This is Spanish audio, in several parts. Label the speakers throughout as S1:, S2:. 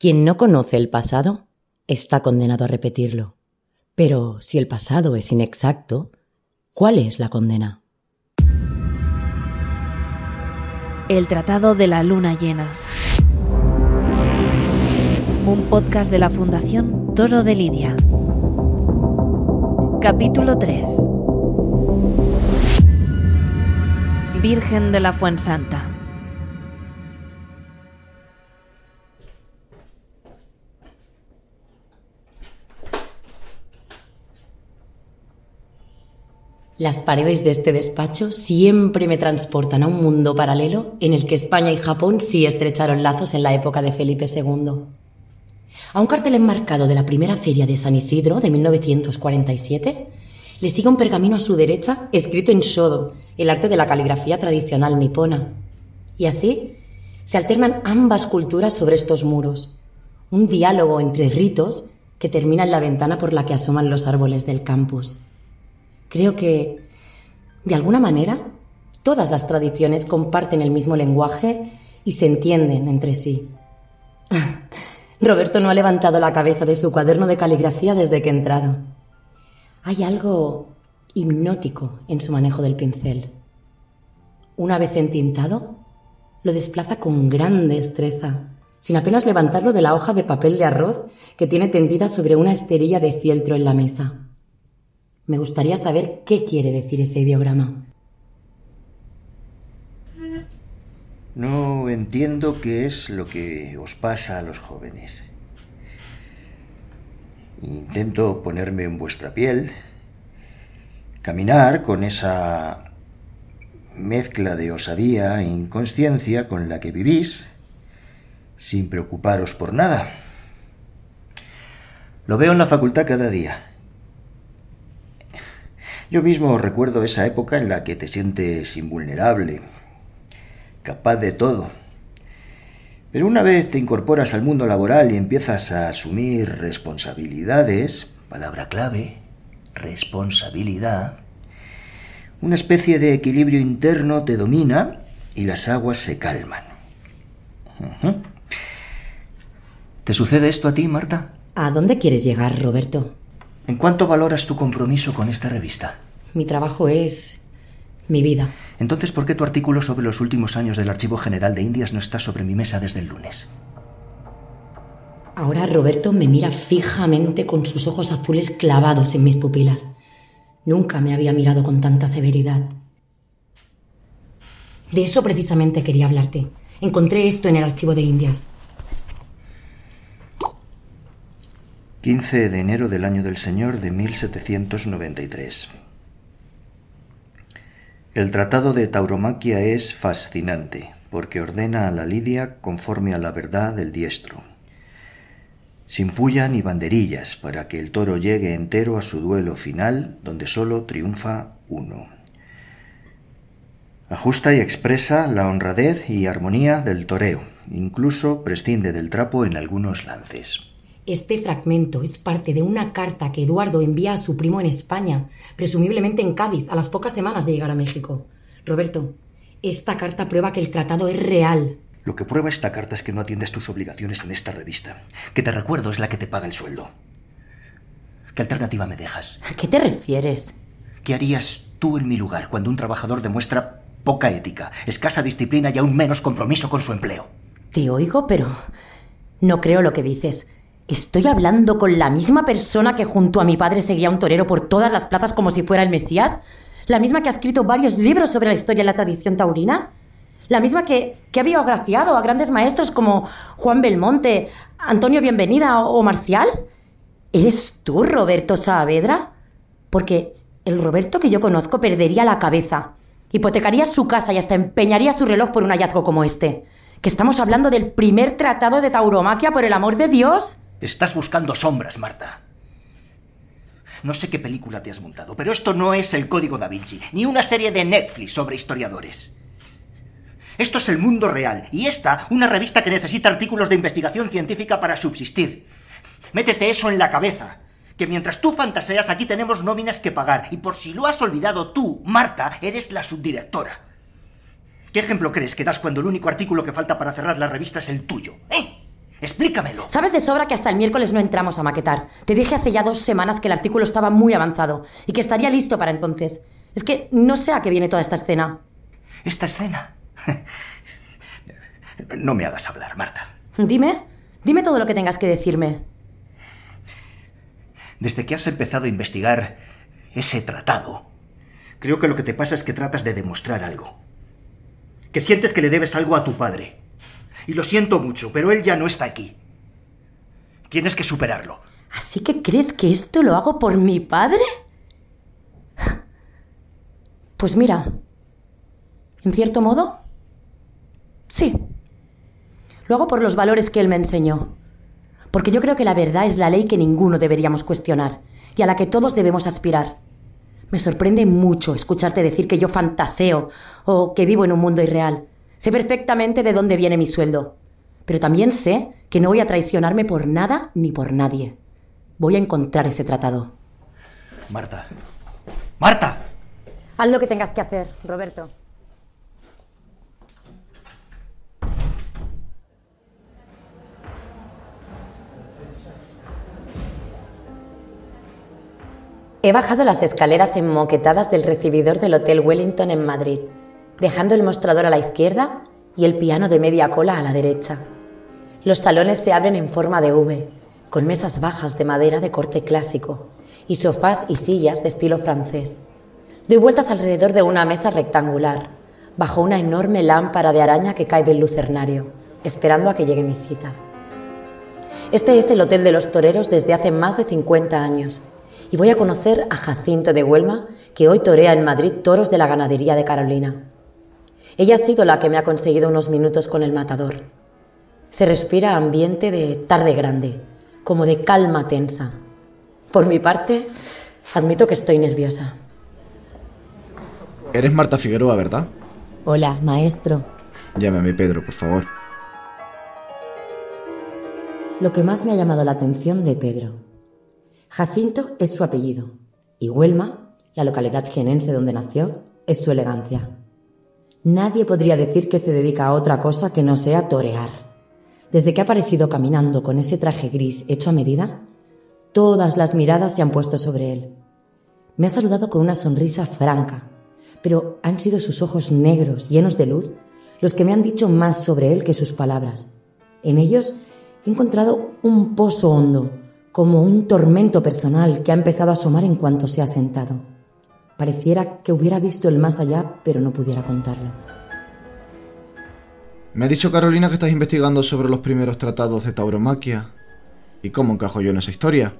S1: Quien no conoce el pasado está condenado a repetirlo. Pero si el pasado es inexacto, ¿cuál es la condena?
S2: El Tratado de la Luna Llena. Un podcast de la Fundación Toro de Lidia. Capítulo 3. Virgen de la Fuensanta.
S1: Las paredes de este despacho siempre me transportan a un mundo paralelo en el que España y Japón sí estrecharon lazos en la época de Felipe II. A un cartel enmarcado de la primera feria de San Isidro de 1947 le sigue un pergamino a su derecha escrito en shodo, el arte de la caligrafía tradicional nipona. Y así se alternan ambas culturas sobre estos muros, un diálogo entre ritos que termina en la ventana por la que asoman los árboles del campus. Creo que, de alguna manera, todas las tradiciones comparten el mismo lenguaje y se entienden entre sí. Roberto no ha levantado la cabeza de su cuaderno de caligrafía desde que he entrado. Hay algo hipnótico en su manejo del pincel. Una vez entintado, lo desplaza con gran destreza, sin apenas levantarlo de la hoja de papel de arroz que tiene tendida sobre una esterilla de fieltro en la mesa. Me gustaría saber qué quiere decir ese ideograma.
S3: No entiendo qué es lo que os pasa a los jóvenes. Intento ponerme en vuestra piel, caminar con esa mezcla de osadía e inconsciencia con la que vivís, sin preocuparos por nada. Lo veo en la facultad cada día. Yo mismo recuerdo esa época en la que te sientes invulnerable, capaz de todo. Pero una vez te incorporas al mundo laboral y empiezas a asumir responsabilidades, palabra clave, responsabilidad, una especie de equilibrio interno te domina y las aguas se calman. ¿Te sucede esto a ti, Marta?
S1: ¿A dónde quieres llegar, Roberto?
S3: ¿En cuánto valoras tu compromiso con esta revista?
S1: Mi trabajo es mi vida.
S3: Entonces, ¿por qué tu artículo sobre los últimos años del Archivo General de Indias no está sobre mi mesa desde el lunes?
S1: Ahora Roberto me mira fijamente con sus ojos azules clavados en mis pupilas. Nunca me había mirado con tanta severidad. De eso precisamente quería hablarte. Encontré esto en el archivo de Indias.
S3: 15 de enero del año del Señor de 1793. El tratado de tauromaquia es fascinante, porque ordena a la lidia conforme a la verdad del diestro, sin puya ni banderillas, para que el toro llegue entero a su duelo final, donde sólo triunfa uno. Ajusta y expresa la honradez y armonía del toreo, incluso prescinde del trapo en algunos lances.
S1: Este fragmento es parte de una carta que Eduardo envía a su primo en España, presumiblemente en Cádiz, a las pocas semanas de llegar a México. Roberto, esta carta prueba que el tratado es real.
S3: Lo que prueba esta carta es que no atiendes tus obligaciones en esta revista, que te recuerdo es la que te paga el sueldo. ¿Qué alternativa me dejas?
S1: ¿A qué te refieres?
S3: ¿Qué harías tú en mi lugar cuando un trabajador demuestra poca ética, escasa disciplina y aún menos compromiso con su empleo?
S1: Te oigo, pero no creo lo que dices. Estoy hablando con la misma persona que junto a mi padre seguía un torero por todas las plazas como si fuera el Mesías. La misma que ha escrito varios libros sobre la historia y la tradición taurinas. La misma que, que ha biografiado a grandes maestros como Juan Belmonte, Antonio Bienvenida o Marcial. ¿Eres tú, Roberto Saavedra? Porque el Roberto que yo conozco perdería la cabeza, hipotecaría su casa y hasta empeñaría su reloj por un hallazgo como este. Que estamos hablando del primer tratado de tauromaquia, por el amor de Dios.
S3: Estás buscando sombras, Marta. No sé qué película te has montado, pero esto no es el Código da Vinci, ni una serie de Netflix sobre historiadores. Esto es el mundo real, y esta, una revista que necesita artículos de investigación científica para subsistir. Métete eso en la cabeza, que mientras tú fantaseas aquí tenemos nóminas que pagar, y por si lo has olvidado tú, Marta, eres la subdirectora. ¿Qué ejemplo crees que das cuando el único artículo que falta para cerrar la revista es el tuyo? ¿Eh? Explícamelo.
S1: Sabes de sobra que hasta el miércoles no entramos a maquetar. Te dije hace ya dos semanas que el artículo estaba muy avanzado y que estaría listo para entonces. Es que no sé a qué viene toda esta escena.
S3: ¿Esta escena? No me hagas hablar, Marta.
S1: Dime, dime todo lo que tengas que decirme.
S3: Desde que has empezado a investigar ese tratado, creo que lo que te pasa es que tratas de demostrar algo. Que sientes que le debes algo a tu padre. Y lo siento mucho, pero él ya no está aquí. Tienes que superarlo.
S1: ¿Así que crees que esto lo hago por mi padre? Pues mira, en cierto modo, sí. Lo hago por los valores que él me enseñó. Porque yo creo que la verdad es la ley que ninguno deberíamos cuestionar y a la que todos debemos aspirar. Me sorprende mucho escucharte decir que yo fantaseo o que vivo en un mundo irreal. Sé perfectamente de dónde viene mi sueldo. Pero también sé que no voy a traicionarme por nada ni por nadie. Voy a encontrar ese tratado.
S3: Marta. Marta.
S1: Haz lo que tengas que hacer, Roberto. He bajado las escaleras enmoquetadas del recibidor del Hotel Wellington en Madrid, dejando el mostrador a la izquierda y el piano de media cola a la derecha. Los salones se abren en forma de V, con mesas bajas de madera de corte clásico y sofás y sillas de estilo francés. Doy vueltas alrededor de una mesa rectangular, bajo una enorme lámpara de araña que cae del lucernario, esperando a que llegue mi cita. Este es el Hotel de los Toreros desde hace más de 50 años y voy a conocer a Jacinto de Huelma, que hoy torea en Madrid toros de la ganadería de Carolina. Ella ha sido la que me ha conseguido unos minutos con el matador. Se respira ambiente de tarde grande, como de calma tensa. Por mi parte, admito que estoy nerviosa.
S4: Eres Marta Figueroa, ¿verdad?
S1: Hola, maestro.
S4: Llámame Pedro, por favor.
S1: Lo que más me ha llamado la atención de Pedro. Jacinto es su apellido y Huelma, la localidad jienense donde nació, es su elegancia. Nadie podría decir que se dedica a otra cosa que no sea torear. Desde que ha aparecido caminando con ese traje gris hecho a medida, todas las miradas se han puesto sobre él. Me ha saludado con una sonrisa franca, pero han sido sus ojos negros, llenos de luz, los que me han dicho más sobre él que sus palabras. En ellos he encontrado un pozo hondo, como un tormento personal que ha empezado a asomar en cuanto se ha sentado. Pareciera que hubiera visto el más allá, pero no pudiera contarlo.
S4: Me ha dicho Carolina que estás investigando sobre los primeros tratados de tauromaquia. ¿Y cómo encajo yo en esa historia?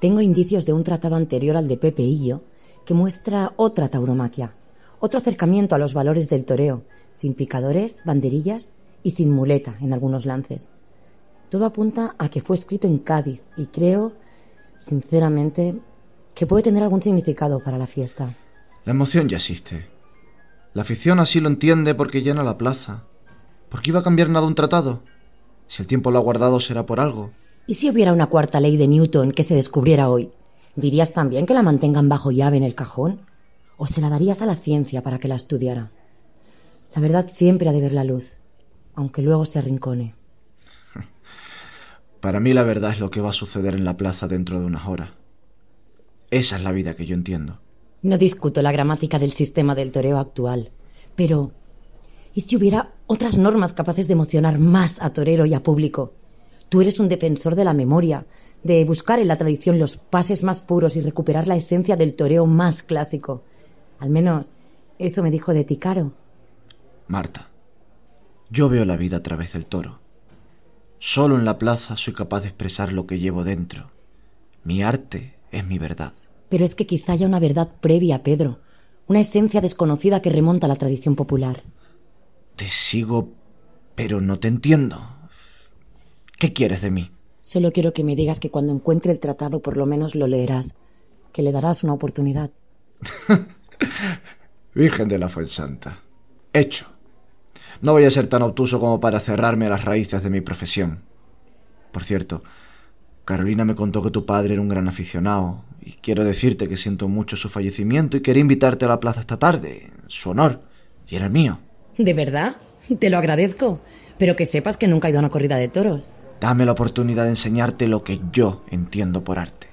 S1: Tengo indicios de un tratado anterior al de Pepe Illo que muestra otra tauromaquia, otro acercamiento a los valores del toreo, sin picadores, banderillas y sin muleta en algunos lances. Todo apunta a que fue escrito en Cádiz y creo, sinceramente, que puede tener algún significado para la fiesta.
S4: La emoción ya existe. La afición así lo entiende porque llena la plaza. ¿Por qué iba a cambiar nada un tratado? Si el tiempo lo ha guardado será por algo.
S1: ¿Y si hubiera una cuarta ley de Newton que se descubriera hoy? ¿Dirías también que la mantengan bajo llave en el cajón? ¿O se la darías a la ciencia para que la estudiara? La verdad siempre ha de ver la luz, aunque luego se arrincone.
S4: Para mí la verdad es lo que va a suceder en la plaza dentro de unas horas. Esa es la vida que yo entiendo.
S1: No discuto la gramática del sistema del toreo actual, pero ¿y si hubiera otras normas capaces de emocionar más a torero y a público? Tú eres un defensor de la memoria, de buscar en la tradición los pases más puros y recuperar la esencia del toreo más clásico. Al menos eso me dijo de ti, Caro.
S4: Marta, yo veo la vida a través del toro. Solo en la plaza soy capaz de expresar lo que llevo dentro. Mi arte es mi verdad.
S1: Pero es que quizá haya una verdad previa, Pedro, una esencia desconocida que remonta a la tradición popular.
S4: Te sigo, pero no te entiendo. ¿Qué quieres de mí?
S1: Solo quiero que me digas que cuando encuentre el tratado por lo menos lo leerás, que le darás una oportunidad.
S4: Virgen de la Fuensanta. Hecho. No voy a ser tan obtuso como para cerrarme a las raíces de mi profesión. Por cierto, Carolina me contó que tu padre era un gran aficionado, y quiero decirte que siento mucho su fallecimiento y quería invitarte a la plaza esta tarde, en su honor, y era el mío.
S1: ¿De verdad? Te lo agradezco, pero que sepas que nunca he ido a una corrida de toros.
S4: Dame la oportunidad de enseñarte lo que yo entiendo por arte.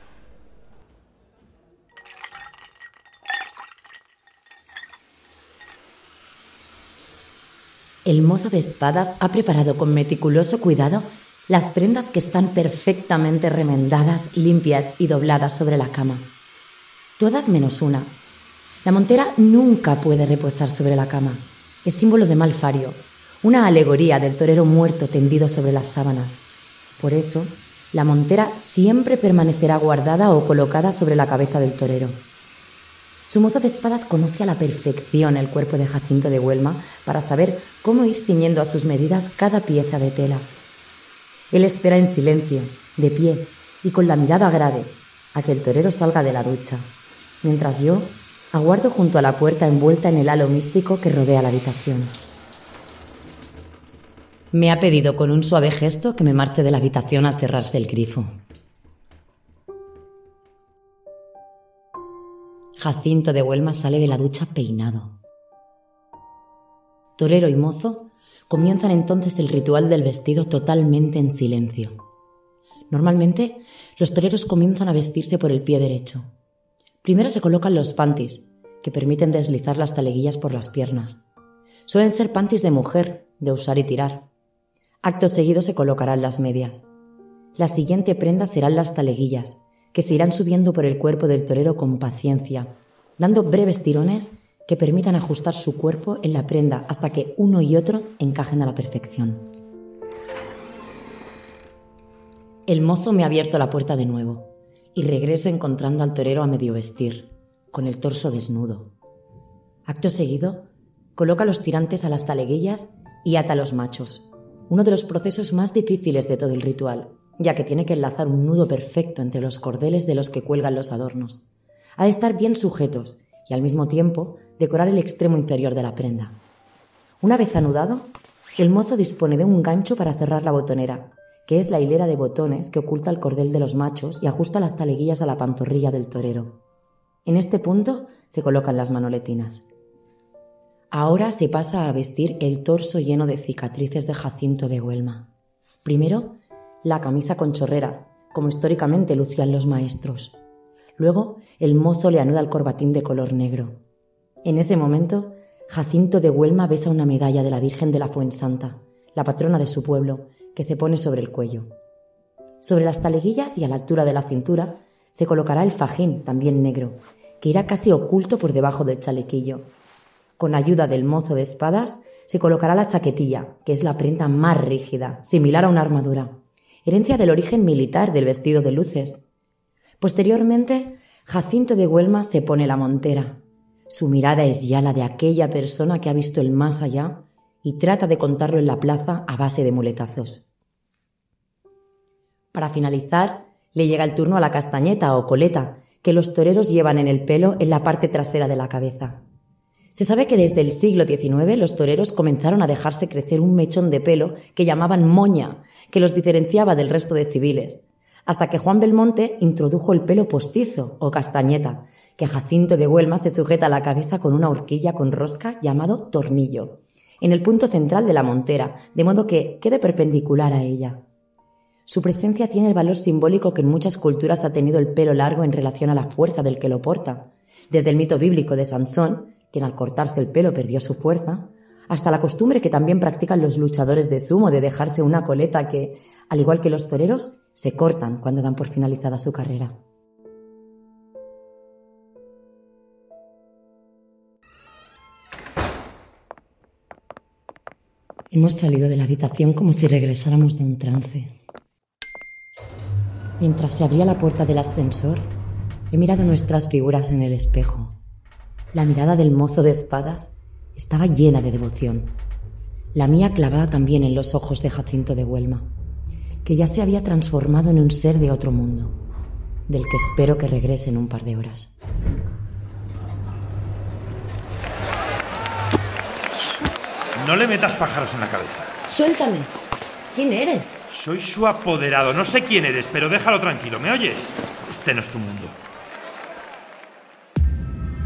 S1: El mozo de espadas ha preparado con meticuloso cuidado las prendas que están perfectamente remendadas, limpias y dobladas sobre la cama. Todas menos una. La montera nunca puede reposar sobre la cama. Es símbolo de malfario, una alegoría del torero muerto tendido sobre las sábanas. Por eso, la montera siempre permanecerá guardada o colocada sobre la cabeza del torero. Su mozo de espadas conoce a la perfección el cuerpo de Jacinto de Huelma para saber cómo ir ciñendo a sus medidas cada pieza de tela. Él espera en silencio, de pie y con la mirada grave, a que el torero salga de la ducha, mientras yo aguardo junto a la puerta envuelta en el halo místico que rodea la habitación. Me ha pedido con un suave gesto que me marche de la habitación al cerrarse el grifo. Jacinto de Huelma sale de la ducha peinado. Torero y mozo comienzan entonces el ritual del vestido totalmente en silencio. Normalmente, los toreros comienzan a vestirse por el pie derecho. Primero se colocan los pantis, que permiten deslizar las taleguillas por las piernas. Suelen ser pantis de mujer, de usar y tirar. Acto seguido se colocarán las medias. La siguiente prenda serán las taleguillas, que se irán subiendo por el cuerpo del torero con paciencia, dando breves tirones que permitan ajustar su cuerpo en la prenda hasta que uno y otro encajen a la perfección. El mozo me ha abierto la puerta de nuevo y regreso encontrando al torero a medio vestir, con el torso desnudo. Acto seguido, coloca los tirantes a las taleguillas y ata los machos, uno de los procesos más difíciles de todo el ritual, ya que tiene que enlazar un nudo perfecto entre los cordeles de los que cuelgan los adornos. Ha de estar bien sujetos y al mismo tiempo decorar el extremo inferior de la prenda. Una vez anudado, el mozo dispone de un gancho para cerrar la botonera, que es la hilera de botones que oculta el cordel de los machos y ajusta las taleguillas a la pantorrilla del torero. En este punto se colocan las manoletinas. Ahora se pasa a vestir el torso lleno de cicatrices de Jacinto de Huelma. Primero la camisa con chorreras, como históricamente lucían los maestros. Luego, el mozo le anuda el corbatín de color negro. En ese momento, Jacinto de Huelma besa una medalla de la Virgen de la Fuensanta, la patrona de su pueblo, que se pone sobre el cuello. Sobre las taleguillas y a la altura de la cintura se colocará el fajín, también negro, que irá casi oculto por debajo del chalequillo. Con ayuda del mozo de espadas se colocará la chaquetilla, que es la prenda más rígida, similar a una armadura herencia del origen militar del vestido de luces. Posteriormente, Jacinto de Huelma se pone la montera. Su mirada es ya la de aquella persona que ha visto el más allá y trata de contarlo en la plaza a base de muletazos. Para finalizar, le llega el turno a la castañeta o coleta que los toreros llevan en el pelo en la parte trasera de la cabeza. Se sabe que desde el siglo XIX los toreros comenzaron a dejarse crecer un mechón de pelo que llamaban moña, que los diferenciaba del resto de civiles, hasta que Juan Belmonte introdujo el pelo postizo o castañeta, que Jacinto de Huelma se sujeta a la cabeza con una horquilla con rosca llamado tornillo, en el punto central de la montera, de modo que quede perpendicular a ella. Su presencia tiene el valor simbólico que en muchas culturas ha tenido el pelo largo en relación a la fuerza del que lo porta, desde el mito bíblico de Sansón, quien al cortarse el pelo perdió su fuerza, hasta la costumbre que también practican los luchadores de sumo de dejarse una coleta que, al igual que los toreros, se cortan cuando dan por finalizada su carrera. Hemos salido de la habitación como si regresáramos de un trance. Mientras se abría la puerta del ascensor, he mirado nuestras figuras en el espejo la mirada del mozo de espadas estaba llena de devoción. La mía clavada también en los ojos de Jacinto de Huelma, que ya se había transformado en un ser de otro mundo, del que espero que regrese en un par de horas.
S5: No le metas pájaros en la cabeza.
S1: Suéltame. ¿Quién eres?
S5: Soy su apoderado. No sé quién eres, pero déjalo tranquilo. ¿Me oyes? Este no es tu mundo.